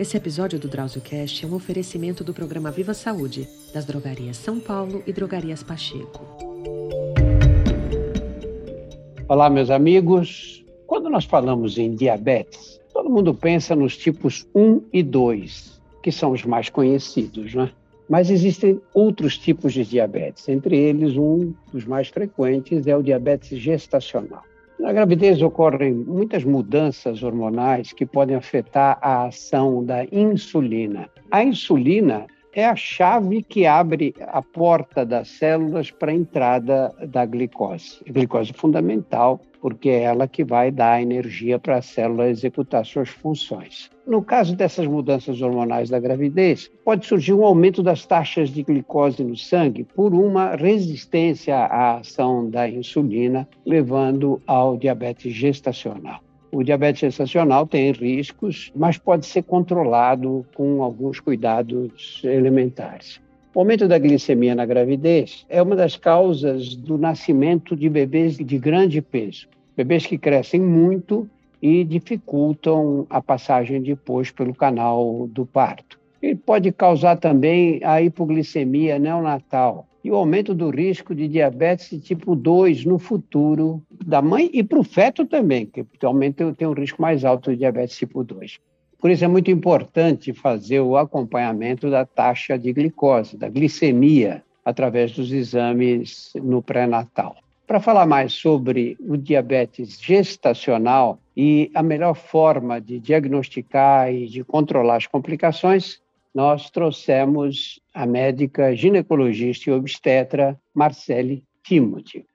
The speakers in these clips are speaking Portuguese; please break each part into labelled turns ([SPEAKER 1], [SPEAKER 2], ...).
[SPEAKER 1] Esse episódio do DrauzioCast é um oferecimento do programa Viva Saúde, das drogarias São Paulo e drogarias Pacheco.
[SPEAKER 2] Olá, meus amigos. Quando nós falamos em diabetes, todo mundo pensa nos tipos 1 e 2, que são os mais conhecidos, né? Mas existem outros tipos de diabetes, entre eles um dos mais frequentes é o diabetes gestacional. Na gravidez ocorrem muitas mudanças hormonais que podem afetar a ação da insulina. A insulina é a chave que abre a porta das células para a entrada da glicose. A glicose é fundamental porque é ela que vai dar energia para a célula executar suas funções. No caso dessas mudanças hormonais da gravidez, pode surgir um aumento das taxas de glicose no sangue por uma resistência à ação da insulina, levando ao diabetes gestacional. O diabetes gestacional tem riscos, mas pode ser controlado com alguns cuidados elementares. O aumento da glicemia na gravidez é uma das causas do nascimento de bebês de grande peso, bebês que crescem muito e dificultam a passagem depois pelo canal do parto. Ele pode causar também a hipoglicemia neonatal, e o aumento do risco de diabetes tipo 2 no futuro da mãe e para o feto também, que aumenta, tem um risco mais alto de diabetes tipo 2. Por isso é muito importante fazer o acompanhamento da taxa de glicose, da glicemia, através dos exames no pré-natal. Para falar mais sobre o diabetes gestacional e a melhor forma de diagnosticar e de controlar as complicações, nós trouxemos a médica ginecologista e obstetra Marcele Timothy.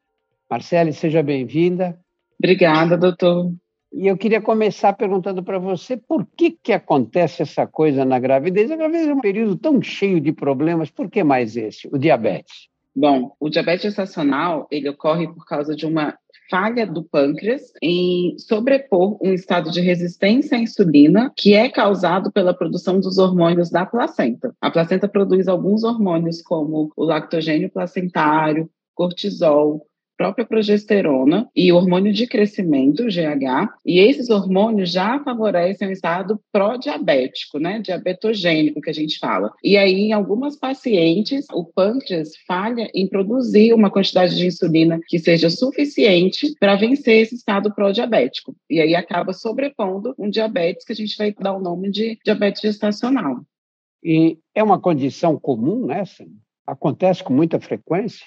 [SPEAKER 2] Marcele, seja bem-vinda.
[SPEAKER 3] Obrigada, doutor.
[SPEAKER 2] E eu queria começar perguntando para você por que, que acontece essa coisa na gravidez? A gravidez é um período tão cheio de problemas, por que mais esse, o diabetes?
[SPEAKER 3] Bom, o diabetes gestacional, ele ocorre por causa de uma falha do pâncreas em sobrepor um estado de resistência à insulina que é causado pela produção dos hormônios da placenta. A placenta produz alguns hormônios como o lactogênio placentário, cortisol, própria progesterona e hormônio de crescimento, GH, e esses hormônios já favorecem o estado pró-diabético, né, diabetogênico que a gente fala. E aí, em algumas pacientes, o pâncreas falha em produzir uma quantidade de insulina que seja suficiente para vencer esse estado pró-diabético. E aí acaba sobrepondo um diabetes que a gente vai dar o nome de diabetes gestacional.
[SPEAKER 2] E é uma condição comum essa? Acontece com muita frequência?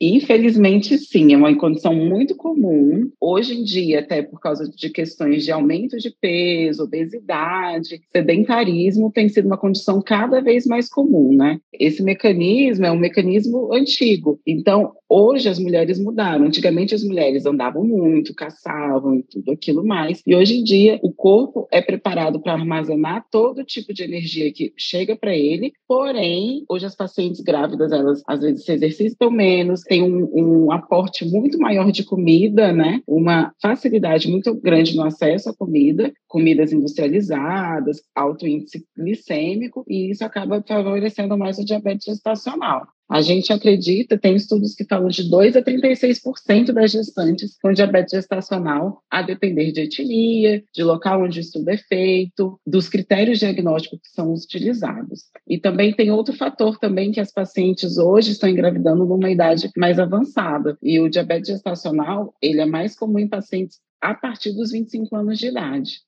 [SPEAKER 3] Infelizmente, sim, é uma condição muito comum. Hoje em dia, até por causa de questões de aumento de peso, obesidade, sedentarismo, tem sido uma condição cada vez mais comum, né? Esse mecanismo é um mecanismo antigo. Então, hoje as mulheres mudaram. Antigamente, as mulheres andavam muito, caçavam e tudo aquilo mais. E hoje em dia, o corpo é preparado para armazenar todo tipo de energia que chega para ele. Porém, hoje as pacientes grávidas, elas às vezes se exercitam menos, tem um, um, aporte muito maior de comida, né? Uma facilidade muito grande no acesso à comida, comidas industrializadas, alto índice glicêmico, e isso acaba favorecendo mais o diabetes gestacional. A gente acredita, tem estudos que falam de 2 a 36% das gestantes com diabetes gestacional, a depender de etnia, de local onde o estudo é feito, dos critérios diagnósticos que são utilizados. E também tem outro fator também que as pacientes hoje estão engravidando numa idade mais avançada. E o diabetes gestacional, ele é mais comum em pacientes a partir dos 25 anos de idade.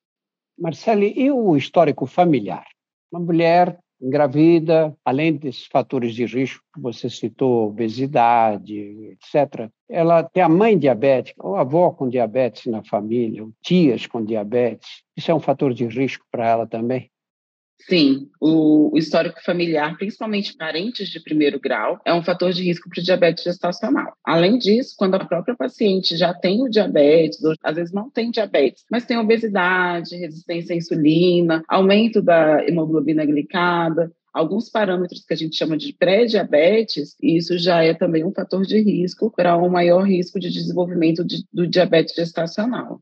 [SPEAKER 2] Marcele, e o histórico familiar? Uma mulher engravida, além desses fatores de risco que você citou, obesidade, etc., ela tem a mãe diabética, ou avó com diabetes na família, ou tias com diabetes. Isso é um fator de risco para ela também?
[SPEAKER 3] Sim, o, histórico familiar, principalmente parentes de primeiro grau, é um fator de risco para o diabetes gestacional. Além disso, quando a própria paciente já tem o diabetes, ou às vezes não tem diabetes, mas tem obesidade, resistência à insulina, aumento da hemoglobina glicada, alguns parâmetros que a gente chama de pré-diabetes, isso já é também um fator de risco para um maior risco de desenvolvimento de, do diabetes gestacional.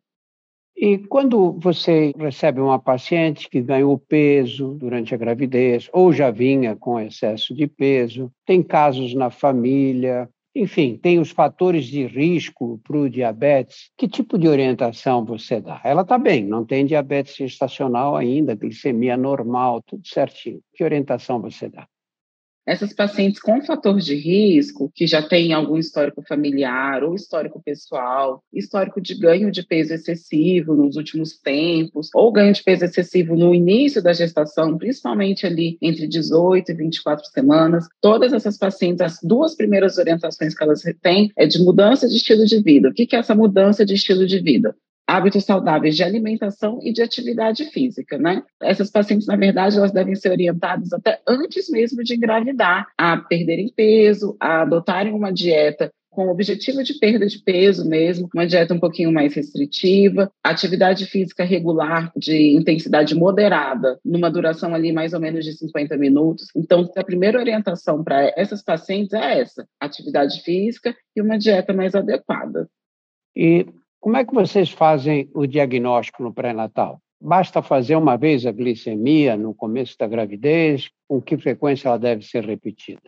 [SPEAKER 2] E quando você recebe uma paciente que ganhou peso durante a gravidez ou já vinha com excesso de peso, tem casos na família, enfim, tem os fatores de risco para o diabetes. Que tipo de orientação você dá? Ela está bem, não tem diabetes gestacional ainda, glicemia normal, tudo certinho. Que orientação você dá?
[SPEAKER 3] Essas pacientes com fator de risco, que já têm algum histórico familiar ou histórico pessoal, histórico de ganho de peso excessivo nos últimos tempos, ou ganho de peso excessivo no início da gestação, principalmente ali entre 18 e 24 semanas, todas essas pacientes, as duas primeiras orientações que elas têm é de mudança de estilo de vida. O que é essa mudança de estilo de vida? Hábitos saudáveis de alimentação e de atividade física, né? Essas pacientes, na verdade, elas devem ser orientadas até antes mesmo de engravidar, a perderem peso, a adotarem uma dieta com o objetivo de perda de peso mesmo, uma dieta um pouquinho mais restritiva, atividade física regular de intensidade moderada, numa duração ali mais ou menos de 50 minutos. Então, a primeira orientação para essas pacientes é essa: atividade física e uma dieta mais adequada.
[SPEAKER 2] E como é que vocês fazem o diagnóstico no pré-natal? Basta fazer uma vez a glicemia no começo da gravidez? Com que frequência ela deve ser repetida?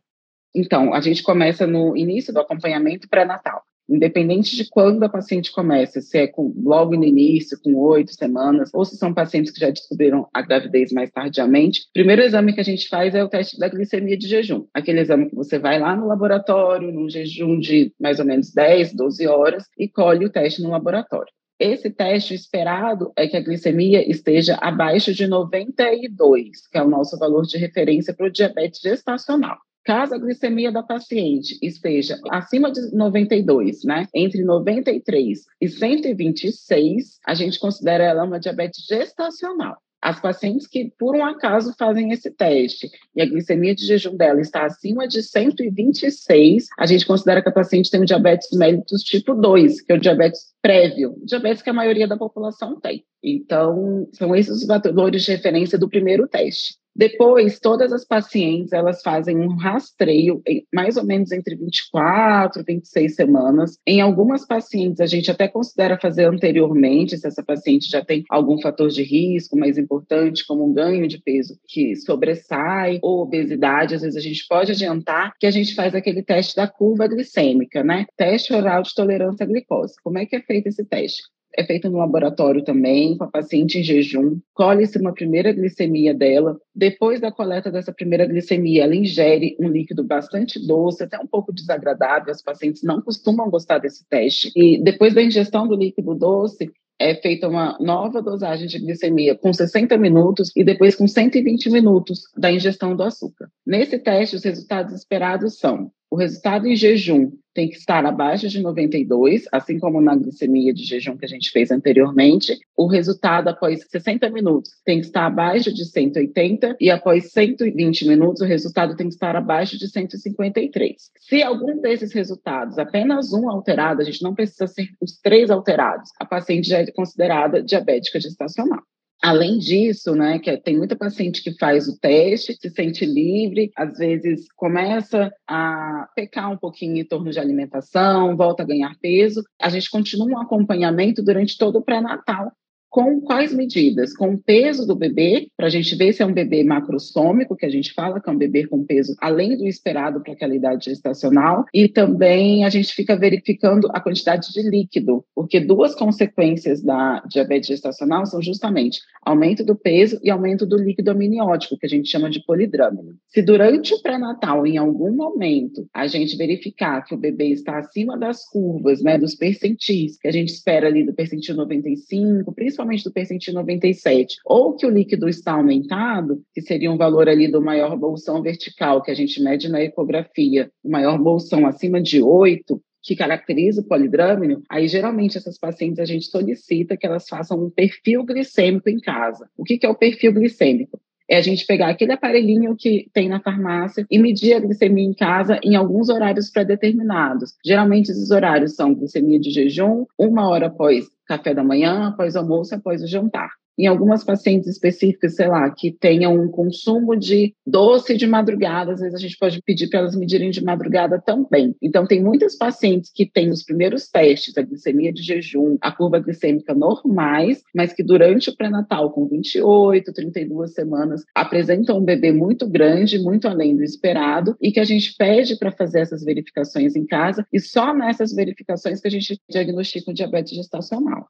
[SPEAKER 3] Então, a gente começa no início do acompanhamento pré-natal independente de quando a paciente começa, se é com, logo no início, com oito semanas, ou se são pacientes que já descobriram a gravidez mais tardiamente, o primeiro exame que a gente faz é o teste da glicemia de jejum. Aquele exame que você vai lá no laboratório, num jejum de mais ou menos 10, 12 horas, e colhe o teste no laboratório. Esse teste esperado é que a glicemia esteja abaixo de 92, que é o nosso valor de referência para o diabetes gestacional. Caso a glicemia da paciente esteja acima de 92, né, entre 93 e 126, a gente considera ela uma diabetes gestacional. As pacientes que, por um acaso, fazem esse teste e a glicemia de jejum dela está acima de 126, a gente considera que a paciente tem um diabetes mellitus tipo 2, que é o diabetes prévio, diabetes que a maioria da população tem. Então, são esses os valores de referência do primeiro teste. Depois, todas as pacientes, elas fazem um rastreio, mais ou menos entre 24 e 26 semanas. Em algumas pacientes, a gente até considera fazer anteriormente, se essa paciente já tem algum fator de risco mais importante, como um ganho de peso que sobressai, ou obesidade, às vezes a gente pode adiantar que a gente faz aquele teste da curva glicêmica, né? Teste oral de tolerância à glicose. Como é que é feito esse teste? É feita no laboratório também, com a paciente em jejum, colhe-se uma primeira glicemia dela. Depois da coleta dessa primeira glicemia, ela ingere um líquido bastante doce, até um pouco desagradável, as pacientes não costumam gostar desse teste. E depois da ingestão do líquido doce, é feita uma nova dosagem de glicemia com 60 minutos e depois com 120 minutos da ingestão do açúcar. Nesse teste, os resultados esperados são o resultado em jejum tem que estar abaixo de 92, assim como na glicemia de jejum que a gente fez anteriormente. O resultado após 60 minutos tem que estar abaixo de 180 e após 120 minutos o resultado tem que estar abaixo de 153. Se algum desses resultados, apenas um alterado, a gente não precisa ser os três alterados, a paciente já é considerada diabética gestacional. Além disso, né, que tem muita paciente que faz o teste, se sente livre, às vezes começa a pecar um pouquinho em torno de alimentação, volta a ganhar peso. A gente continua um acompanhamento durante todo o pré-natal com quais medidas? Com o peso do bebê, para a gente ver se é um bebê macrosômico, que a gente fala que é um bebê com peso além do esperado para aquela idade gestacional, e também a gente fica verificando a quantidade de líquido, porque duas consequências da diabetes gestacional são justamente aumento do peso e aumento do líquido amniótico, que a gente chama de polidrâmino. Se durante o pré-natal, em algum momento, a gente verificar que o bebê está acima das curvas, né, dos percentis, que a gente espera ali do percentil 95, principalmente principalmente do percentil 97, ou que o líquido está aumentado, que seria um valor ali do maior bolsão vertical, que a gente mede na ecografia, o maior bolsão acima de 8, que caracteriza o polidrâmino, aí geralmente essas pacientes a gente solicita que elas façam um perfil glicêmico em casa. O que, que é o perfil glicêmico? é a gente pegar aquele aparelhinho que tem na farmácia e medir a glicemia em casa em alguns horários pré-determinados. Geralmente esses horários são glicemia de jejum, uma hora após café da manhã, após o almoço, após o jantar. Em algumas pacientes específicas, sei lá, que tenham um consumo de doce de madrugada, às vezes a gente pode pedir para elas medirem de madrugada também. Então, tem muitas pacientes que têm os primeiros testes, a glicemia de jejum, a curva glicêmica normais, mas que durante o pré-natal, com 28, 32 semanas, apresentam um bebê muito grande, muito além do esperado, e que a gente pede para fazer essas verificações em casa, e só nessas verificações que a gente diagnostica o diabetes gestacional.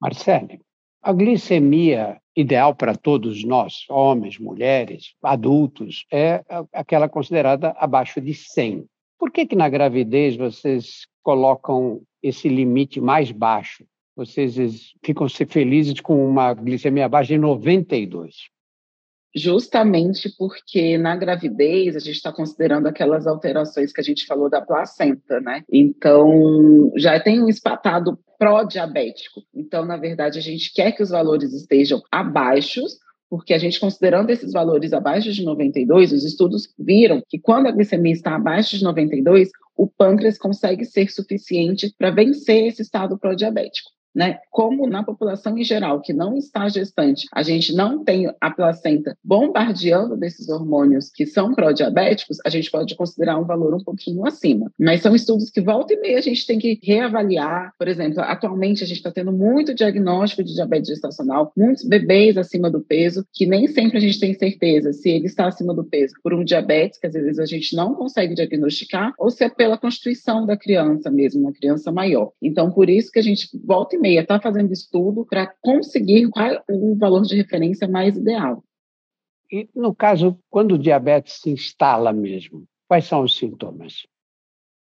[SPEAKER 2] Marcele, a glicemia ideal para todos nós, homens, mulheres, adultos, é aquela considerada abaixo de 100. Por que, que na gravidez vocês colocam esse limite mais baixo? Vocês ficam felizes com uma glicemia abaixo de 92?
[SPEAKER 3] Justamente porque na gravidez a gente está considerando aquelas alterações que a gente falou da placenta, né? Então já tem um espatado pró-diabético. Então, na verdade, a gente quer que os valores estejam abaixo, porque a gente considerando esses valores abaixo de 92, os estudos viram que quando a glicemia está abaixo de 92, o pâncreas consegue ser suficiente para vencer esse estado pró-diabético né? Como na população em geral que não está gestante, a gente não tem a placenta bombardeando desses hormônios que são pró-diabéticos, a gente pode considerar um valor um pouquinho acima. Mas são estudos que volta e meia a gente tem que reavaliar. Por exemplo, atualmente a gente está tendo muito diagnóstico de diabetes gestacional, muitos bebês acima do peso, que nem sempre a gente tem certeza se ele está acima do peso por um diabetes, que às vezes a gente não consegue diagnosticar, ou se é pela constituição da criança mesmo, uma criança maior. Então, por isso que a gente volta e meia está fazendo estudo para conseguir qual é o valor de referência mais ideal.
[SPEAKER 2] E no caso, quando o diabetes se instala mesmo, quais são os sintomas?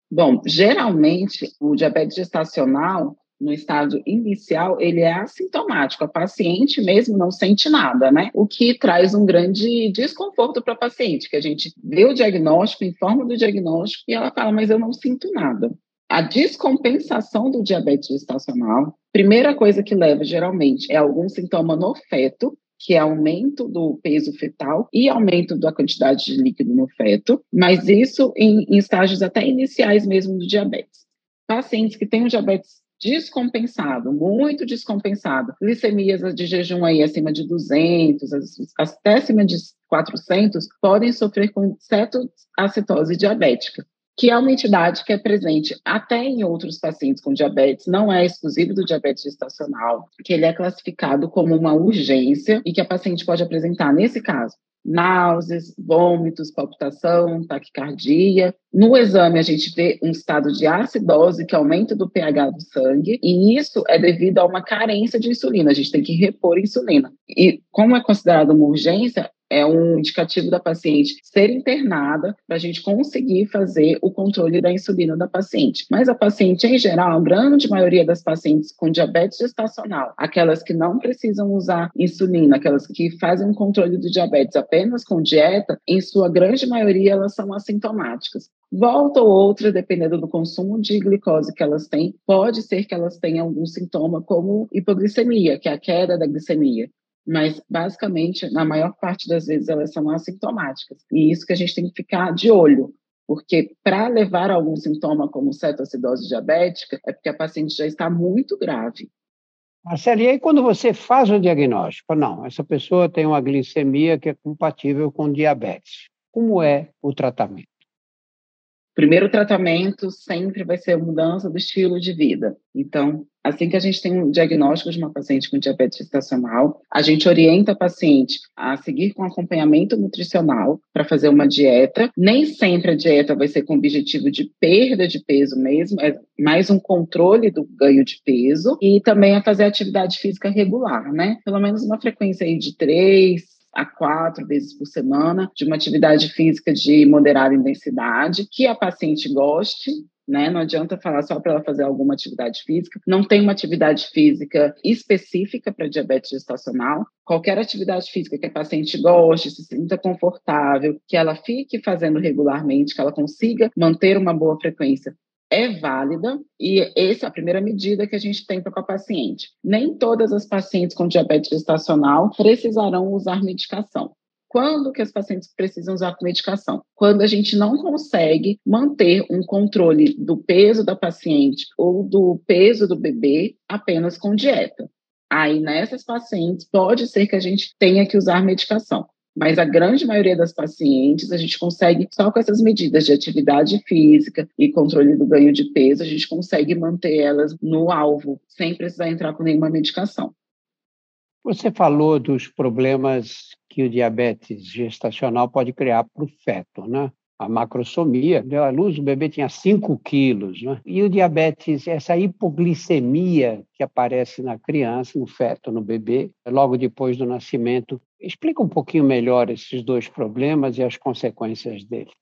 [SPEAKER 3] Bom, geralmente o diabetes gestacional, no estágio inicial, ele é assintomático. A paciente mesmo não sente nada, né? O que traz um grande desconforto para a paciente, que a gente vê o diagnóstico, informa do diagnóstico e ela fala, mas eu não sinto nada. A descompensação do diabetes gestacional, primeira coisa que leva geralmente é algum sintoma no feto, que é aumento do peso fetal e aumento da quantidade de líquido no feto, mas isso em, em estágios até iniciais mesmo do diabetes. Pacientes que têm o diabetes descompensado, muito descompensado, glicemias de jejum aí acima de 200, até acima de 400, podem sofrer com cetoacetose diabética que é uma entidade que é presente até em outros pacientes com diabetes, não é exclusivo do diabetes gestacional, que ele é classificado como uma urgência e que a paciente pode apresentar, nesse caso, náuseas, vômitos, palpitação, taquicardia. No exame, a gente vê um estado de acidose, que aumento do pH do sangue, e isso é devido a uma carência de insulina. A gente tem que repor insulina. E como é considerado uma urgência, é um indicativo da paciente ser internada para a gente conseguir fazer o controle da insulina da paciente. Mas a paciente, em geral, a grande maioria das pacientes com diabetes gestacional, aquelas que não precisam usar insulina, aquelas que fazem o controle do diabetes apenas com dieta, em sua grande maioria elas são assintomáticas. Volta ou outra, dependendo do consumo de glicose que elas têm, pode ser que elas tenham algum sintoma, como hipoglicemia, que é a queda da glicemia mas basicamente, na maior parte das vezes, elas são assintomáticas. E isso que a gente tem que ficar de olho, porque para levar algum sintoma como cetoacidose diabética, é porque a paciente já está muito grave.
[SPEAKER 2] Marcelo, e aí quando você faz o diagnóstico, não, essa pessoa tem uma glicemia que é compatível com diabetes. Como é o tratamento?
[SPEAKER 3] Primeiro tratamento sempre vai ser a mudança do estilo de vida. Então, assim que a gente tem um diagnóstico de uma paciente com diabetes gestacional, a gente orienta a paciente a seguir com acompanhamento nutricional para fazer uma dieta. Nem sempre a dieta vai ser com objetivo de perda de peso mesmo, é mais um controle do ganho de peso e também a fazer atividade física regular, né? Pelo menos uma frequência aí de três, a quatro vezes por semana de uma atividade física de moderada intensidade, que a paciente goste, né? Não adianta falar só para ela fazer alguma atividade física. Não tem uma atividade física específica para diabetes gestacional. Qualquer atividade física que a paciente goste, se sinta confortável, que ela fique fazendo regularmente, que ela consiga manter uma boa frequência é válida e essa é a primeira medida que a gente tem para a paciente. Nem todas as pacientes com diabetes gestacional precisarão usar medicação. Quando que as pacientes precisam usar medicação? Quando a gente não consegue manter um controle do peso da paciente ou do peso do bebê apenas com dieta. Aí, nessas pacientes, pode ser que a gente tenha que usar medicação. Mas a grande maioria das pacientes, a gente consegue, só com essas medidas de atividade física e controle do ganho de peso, a gente consegue manter elas no alvo, sem precisar entrar com nenhuma medicação.
[SPEAKER 2] Você falou dos problemas que o diabetes gestacional pode criar para o feto, né? A macrosomia, deu à luz, o bebê tinha 5 quilos. Né? E o diabetes, essa hipoglicemia que aparece na criança, no feto, no bebê, logo depois do nascimento. Explica um pouquinho melhor esses dois problemas e as consequências deles.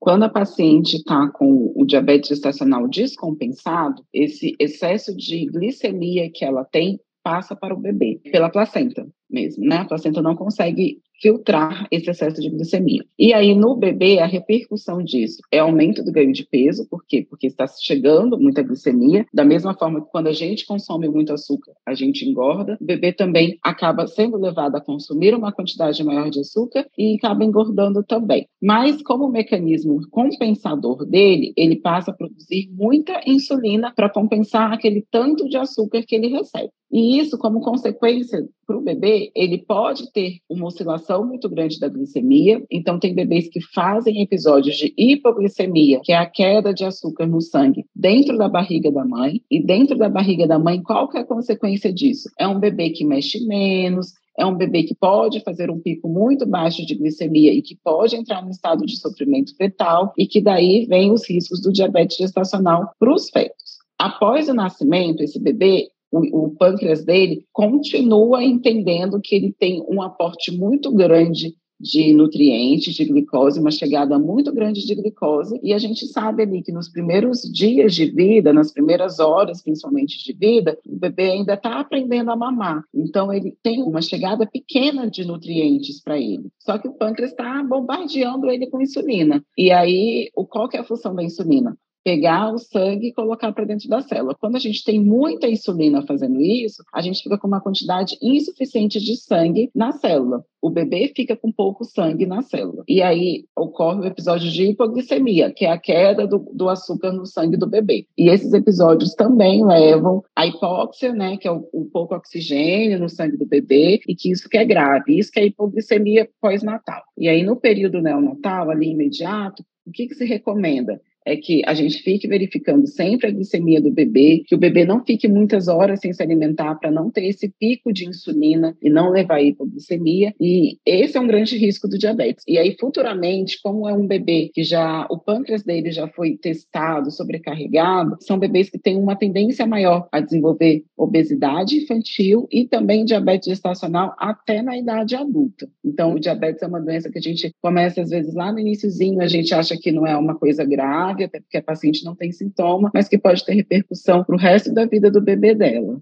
[SPEAKER 3] Quando a paciente está com o diabetes gestacional descompensado, esse excesso de glicemia que ela tem passa para o bebê, pela placenta mesmo, né? A placenta não consegue filtrar esse excesso de glicemia. E aí, no bebê, a repercussão disso é aumento do ganho de peso, por quê? Porque está chegando muita glicemia, da mesma forma que quando a gente consome muito açúcar, a gente engorda, o bebê também acaba sendo levado a consumir uma quantidade maior de açúcar e acaba engordando também. Mas, como mecanismo compensador dele, ele passa a produzir muita insulina para compensar aquele tanto de açúcar que ele recebe. E isso, como consequência para o bebê, ele pode ter uma oscilação muito grande da glicemia. Então, tem bebês que fazem episódios de hipoglicemia, que é a queda de açúcar no sangue, dentro da barriga da mãe. E dentro da barriga da mãe, qual que é a consequência disso? É um bebê que mexe menos, é um bebê que pode fazer um pico muito baixo de glicemia e que pode entrar no estado de sofrimento fetal e que daí vem os riscos do diabetes gestacional para os fetos. Após o nascimento, esse bebê o, o pâncreas dele continua entendendo que ele tem um aporte muito grande de nutrientes, de glicose, uma chegada muito grande de glicose, e a gente sabe ali que nos primeiros dias de vida, nas primeiras horas, principalmente de vida, o bebê ainda está aprendendo a mamar. Então, ele tem uma chegada pequena de nutrientes para ele. Só que o pâncreas está bombardeando ele com insulina. E aí, qual que é a função da insulina? Pegar o sangue e colocar para dentro da célula. Quando a gente tem muita insulina fazendo isso, a gente fica com uma quantidade insuficiente de sangue na célula. O bebê fica com pouco sangue na célula. E aí ocorre o episódio de hipoglicemia, que é a queda do, do açúcar no sangue do bebê. E esses episódios também levam à hipóxia, né, que é o, o pouco oxigênio no sangue do bebê, e que isso que é grave. Isso que é hipoglicemia pós-natal. E aí no período neonatal, ali imediato, o que, que se recomenda? É que a gente fique verificando sempre a glicemia do bebê, que o bebê não fique muitas horas sem se alimentar para não ter esse pico de insulina e não levar a hipoglicemia. E esse é um grande risco do diabetes. E aí, futuramente, como é um bebê que já o pâncreas dele já foi testado, sobrecarregado, são bebês que têm uma tendência maior a desenvolver obesidade infantil e também diabetes gestacional até na idade adulta. Então, o diabetes é uma doença que a gente começa às vezes lá no iníciozinho, a gente acha que não é uma coisa grave grave, até porque a paciente não tem sintoma, mas que pode ter repercussão para o resto da vida do bebê dela.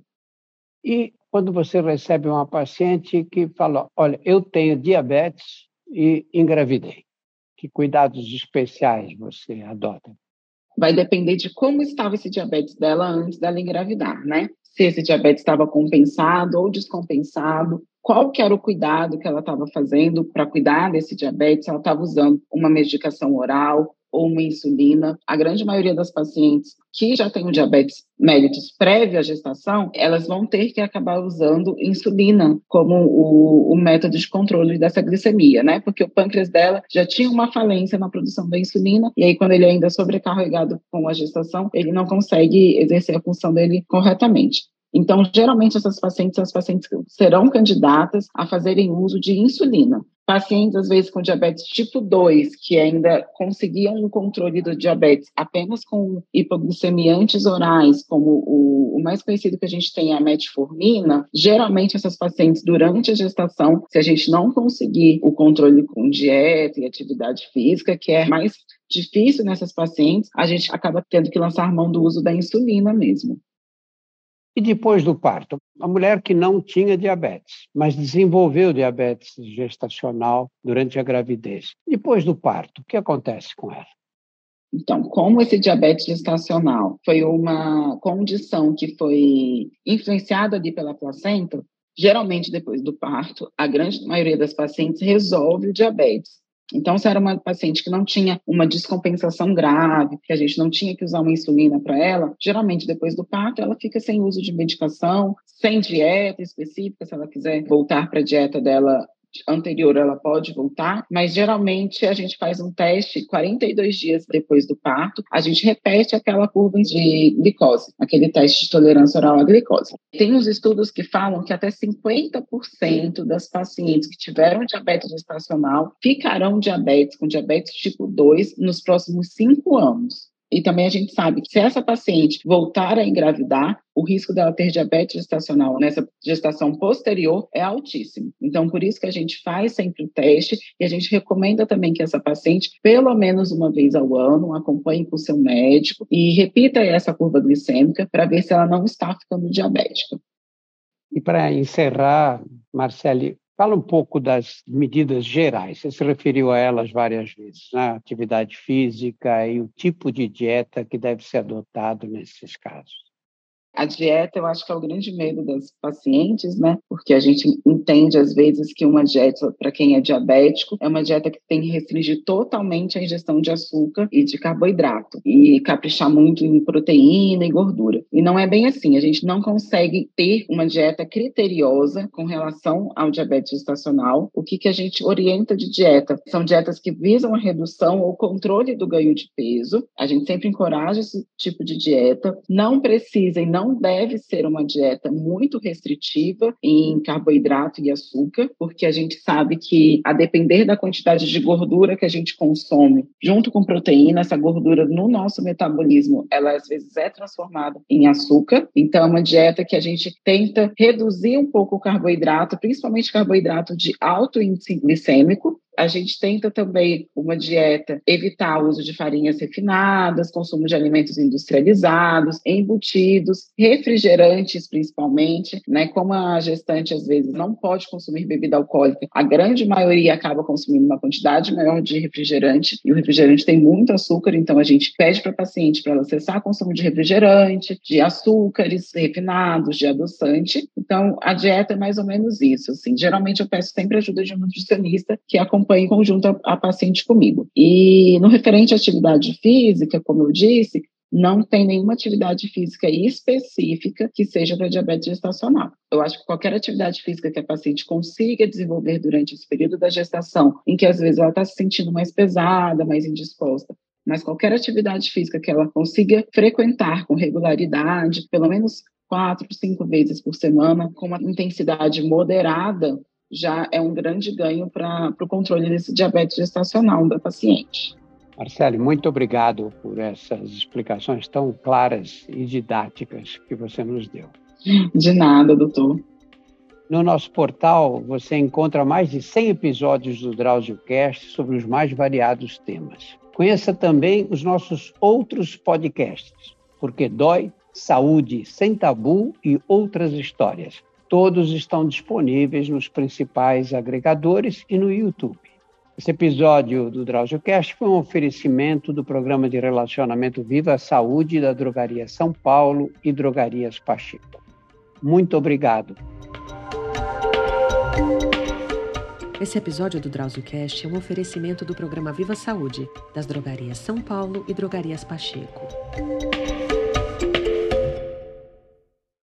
[SPEAKER 2] E quando você recebe uma paciente que fala, olha, eu tenho diabetes e engravidei, que cuidados especiais você adota?
[SPEAKER 3] Vai depender de como estava esse diabetes dela antes dela engravidar, né? Se esse diabetes estava compensado ou descompensado, qual que era o cuidado que ela estava fazendo para cuidar desse diabetes, ela estava usando uma medicação oral, ou uma insulina. A grande maioria das pacientes que já têm o diabetes mellitus prévio à gestação, elas vão ter que acabar usando insulina como o, o, método de controle dessa glicemia, né? Porque o pâncreas dela já tinha uma falência na produção da insulina, e aí quando ele ainda é sobrecarregado com a gestação, ele não consegue exercer a função dele corretamente. Então, geralmente, essas pacientes as pacientes serão candidatas a fazerem uso de insulina. Pacientes, às vezes, com diabetes tipo 2, que ainda conseguiam um controle do diabetes apenas com hipoglicemiantes orais, como o, o mais conhecido que a gente tem é a metformina, geralmente essas pacientes, durante a gestação, se a gente não conseguir o controle com dieta e atividade física, que é mais difícil nessas pacientes, a gente acaba tendo que lançar mão do uso da insulina mesmo.
[SPEAKER 2] E depois do parto? A mulher que não tinha diabetes, mas desenvolveu diabetes gestacional durante a gravidez. Depois do parto, o que acontece com ela?
[SPEAKER 3] Então, como esse diabetes gestacional foi uma condição que foi influenciada ali pela placenta, geralmente depois do parto, a grande maioria das pacientes resolve o diabetes Então, se era uma paciente que não tinha uma descompensação grave, que a gente não tinha que usar uma insulina para ela, geralmente depois do parto ela fica sem uso de medicação, sem dieta específica, se ela quiser voltar para a dieta dela anterior ela pode voltar, mas geralmente a gente faz um teste 42 dias depois do parto, a gente repete aquela curva de glicose, aquele teste de tolerância oral à glicose. Tem uns estudos que falam que até 50% das pacientes que tiveram diabetes gestacional ficarão diabetes com diabetes tipo 2 nos próximos cinco anos. E também a gente sabe que se essa paciente voltar a engravidar, o risco dela ter diabetes gestacional nessa gestação posterior é altíssimo. Então, por isso que a gente faz sempre o teste e a gente recomenda também que essa paciente, pelo menos uma vez ao ano, acompanhe com o seu médico e repita essa curva glicêmica para ver se ela não está ficando diabética.
[SPEAKER 2] E para encerrar, Marcele, Fala um pouco das medidas gerais. Você se referiu a elas várias vezes, né? Atividade física e o tipo de dieta que deve ser adotado nesses casos.
[SPEAKER 3] A dieta, eu acho que é o grande medo das pacientes, né? Porque a gente entende, às vezes, que uma dieta, para quem é diabético, é uma dieta que tem que restringir totalmente a ingestão de açúcar e de carboidrato, e caprichar muito em proteína e gordura. E não é bem assim. A gente não consegue ter uma dieta criteriosa com relação ao diabetes gestacional. O que, que a gente orienta de dieta? São dietas que visam a redução ou controle do ganho de peso. A gente sempre encoraja esse tipo de dieta. Não precisa e não não deve ser uma dieta muito restritiva em carboidrato e açúcar, porque a gente sabe que, a depender da quantidade de gordura que a gente consome, junto com proteína, essa gordura no nosso metabolismo, ela às vezes é transformada em açúcar. Então, é uma dieta que a gente tenta reduzir um pouco o carboidrato, principalmente carboidrato de alto índice glicêmico, a gente tenta também uma dieta evitar o uso de farinhas refinadas, consumo de alimentos industrializados, embutidos, refrigerantes principalmente, né? Como a gestante às vezes não pode consumir bebida alcoólica, a grande maioria acaba consumindo uma quantidade maior de refrigerante e o refrigerante tem muito açúcar, então a gente pede para a paciente para ela cessar o consumo de refrigerante, de açúcares refinados, de adoçante. Então a dieta é mais ou menos isso. Assim, geralmente eu peço sempre ajuda de um nutricionista que acompanha acompanha em conjunto a, a paciente comigo. E no referente à atividade física, como eu disse, não tem nenhuma atividade física específica que seja para diabetes gestacional. Eu acho que qualquer atividade física que a paciente consiga desenvolver durante esse período da gestação, em que às vezes ela está se sentindo mais pesada, mais indisposta, mas qualquer atividade física que ela consiga frequentar com regularidade, pelo menos quatro, cinco vezes por semana, com uma intensidade moderada, já é um grande ganho para o controle desse diabetes gestacional da paciente.
[SPEAKER 2] Marcele, muito obrigado por essas explicações tão claras e didáticas que você nos deu.
[SPEAKER 3] De nada, doutor.
[SPEAKER 2] No nosso portal você encontra mais de 100 episódios do DrauzioCast sobre os mais variados temas. Conheça também os nossos outros podcasts, Porque Dói, Saúde Sem Tabu e Outras Histórias Todos estão disponíveis nos principais agregadores e no YouTube. Esse episódio do DrauzioCast foi um oferecimento do programa de relacionamento Viva Saúde da Drogaria São Paulo e Drogarias Pacheco. Muito obrigado.
[SPEAKER 1] Esse episódio do DrauzioCast é um oferecimento do programa Viva Saúde das Drogarias São Paulo e Drogarias Pacheco.